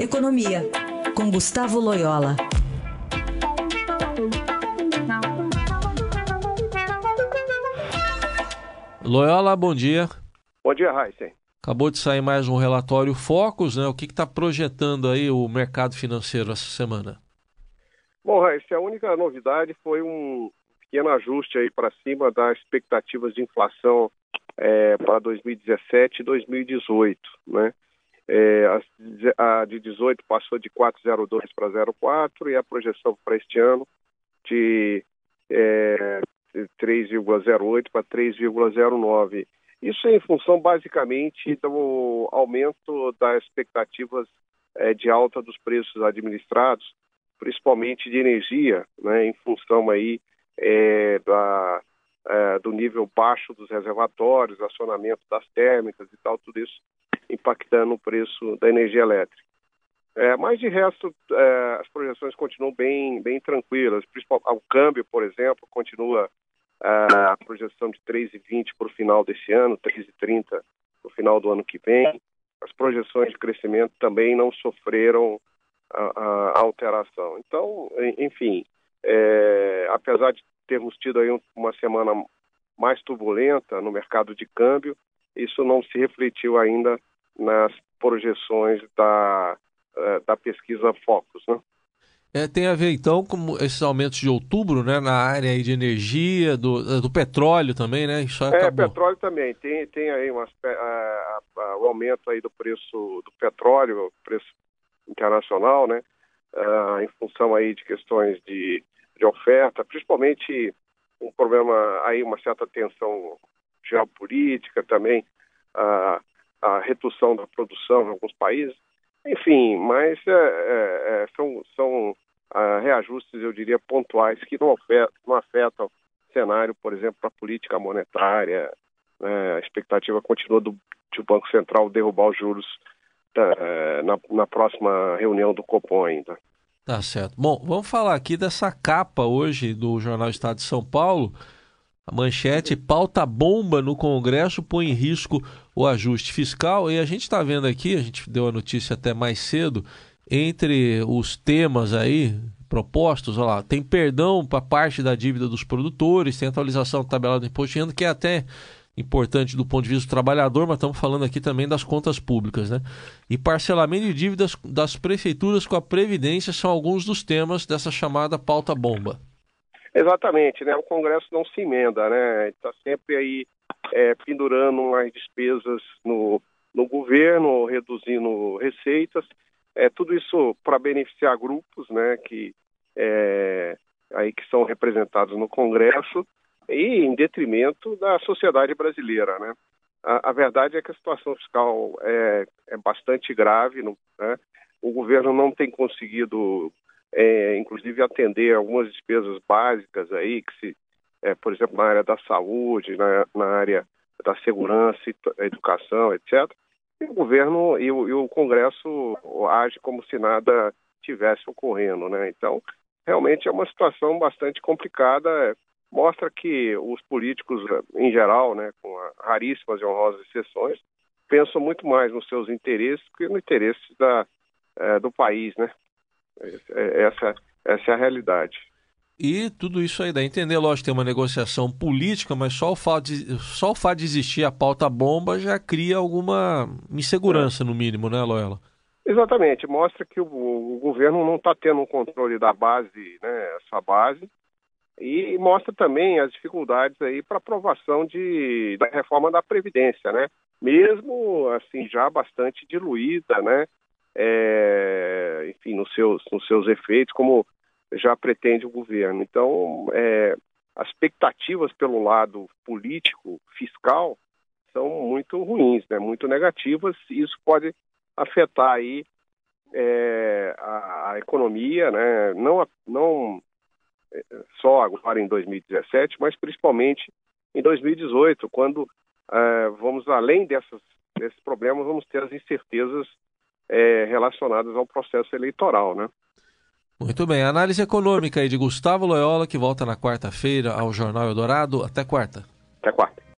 Economia, com Gustavo Loyola. Loyola, bom dia. Bom dia, Heisen. Acabou de sair mais um relatório Focus, né? O que está projetando aí o mercado financeiro essa semana? Bom, Heisen, a única novidade foi um pequeno ajuste aí para cima das expectativas de inflação é, para 2017 e 2018, né? É, a, a de 18 passou de 4,02 para 0,4 e a projeção para este ano de é, 3,08 para 3,09. Isso é em função basicamente do aumento das expectativas é, de alta dos preços administrados, principalmente de energia, né, em função aí é, da, é, do nível baixo dos reservatórios, acionamento das térmicas e tal, tudo isso impactando o preço da energia elétrica. É, mas de resto, é, as projeções continuam bem, bem tranquilas. O câmbio, por exemplo, continua é, a projeção de 3,20 para o final desse ano, 3,30 para o final do ano que vem. As projeções de crescimento também não sofreram a, a alteração. Então, enfim, é, apesar de termos tido aí uma semana mais turbulenta no mercado de câmbio, isso não se refletiu ainda nas projeções da, eh, da pesquisa Focus. Né? É, tem a ver então com esses aumentos de outubro, né, na área de energia, do, eh, do petróleo também, né? Isso é, acabou. Petróleo também. Tem, tem aí uma, a, a, o aumento aí do preço do petróleo, preço internacional, né? Uh, em função aí de questões de, de oferta, principalmente um problema aí, uma certa tensão geopolítica também, uh, a redução da produção em alguns países. Enfim, mas é, é, é são, são uh, reajustes, eu diria, pontuais que não afetam, não afetam o cenário, por exemplo, para a política monetária. Né? A expectativa continua do, de o Banco Central derrubar os juros uh, na, na próxima reunião do Copom ainda. Tá certo. Bom, vamos falar aqui dessa capa hoje do Jornal Estado de São Paulo a manchete pauta bomba no Congresso põe em risco o ajuste fiscal. E a gente está vendo aqui, a gente deu a notícia até mais cedo, entre os temas aí propostos, olha lá, tem perdão para parte da dívida dos produtores, tem atualização da tabela do imposto de renda, que é até importante do ponto de vista do trabalhador, mas estamos falando aqui também das contas públicas, né? E parcelamento de dívidas das prefeituras com a Previdência são alguns dos temas dessa chamada pauta bomba. Exatamente, né? O Congresso não se emenda, né? Está sempre aí é, pendurando as despesas no, no governo, reduzindo receitas. É, tudo isso para beneficiar grupos, né? Que, é, aí que são representados no Congresso e em detrimento da sociedade brasileira, né? A, a verdade é que a situação fiscal é, é bastante grave, né? O governo não tem conseguido é, inclusive atender algumas despesas básicas aí, que se, é, por exemplo, na área da saúde, na, na área da segurança, educação, etc. E o governo e o, e o Congresso age como se nada tivesse ocorrendo, né? Então, realmente é uma situação bastante complicada. Mostra que os políticos, em geral, né, com raríssimas e honrosas exceções, pensam muito mais nos seus interesses que no interesse da, é, do país, né? É, essa, essa é a realidade. E tudo isso aí dá a entender, lógico, tem uma negociação política, mas só o fato de, só o fato de existir a pauta bomba já cria alguma insegurança, é. no mínimo, né, Loela? Exatamente, mostra que o, o governo não está tendo um controle da base, né, essa base, e mostra também as dificuldades aí para aprovação de, da reforma da Previdência, né? Mesmo, assim, já bastante diluída, né? É, enfim, nos seus, nos seus efeitos, como já pretende o governo. Então, é, as expectativas pelo lado político, fiscal, são muito ruins, né, muito negativas, e isso pode afetar aí é, a, a, economia, né, não, não é, só agora em 2017, mas principalmente em 2018, quando é, vamos além dessas, desses problemas, vamos ter as incertezas é, relacionadas ao processo eleitoral, né? Muito bem. Análise econômica aí de Gustavo Loyola, que volta na quarta-feira ao Jornal Eldorado. Até quarta. Até quarta.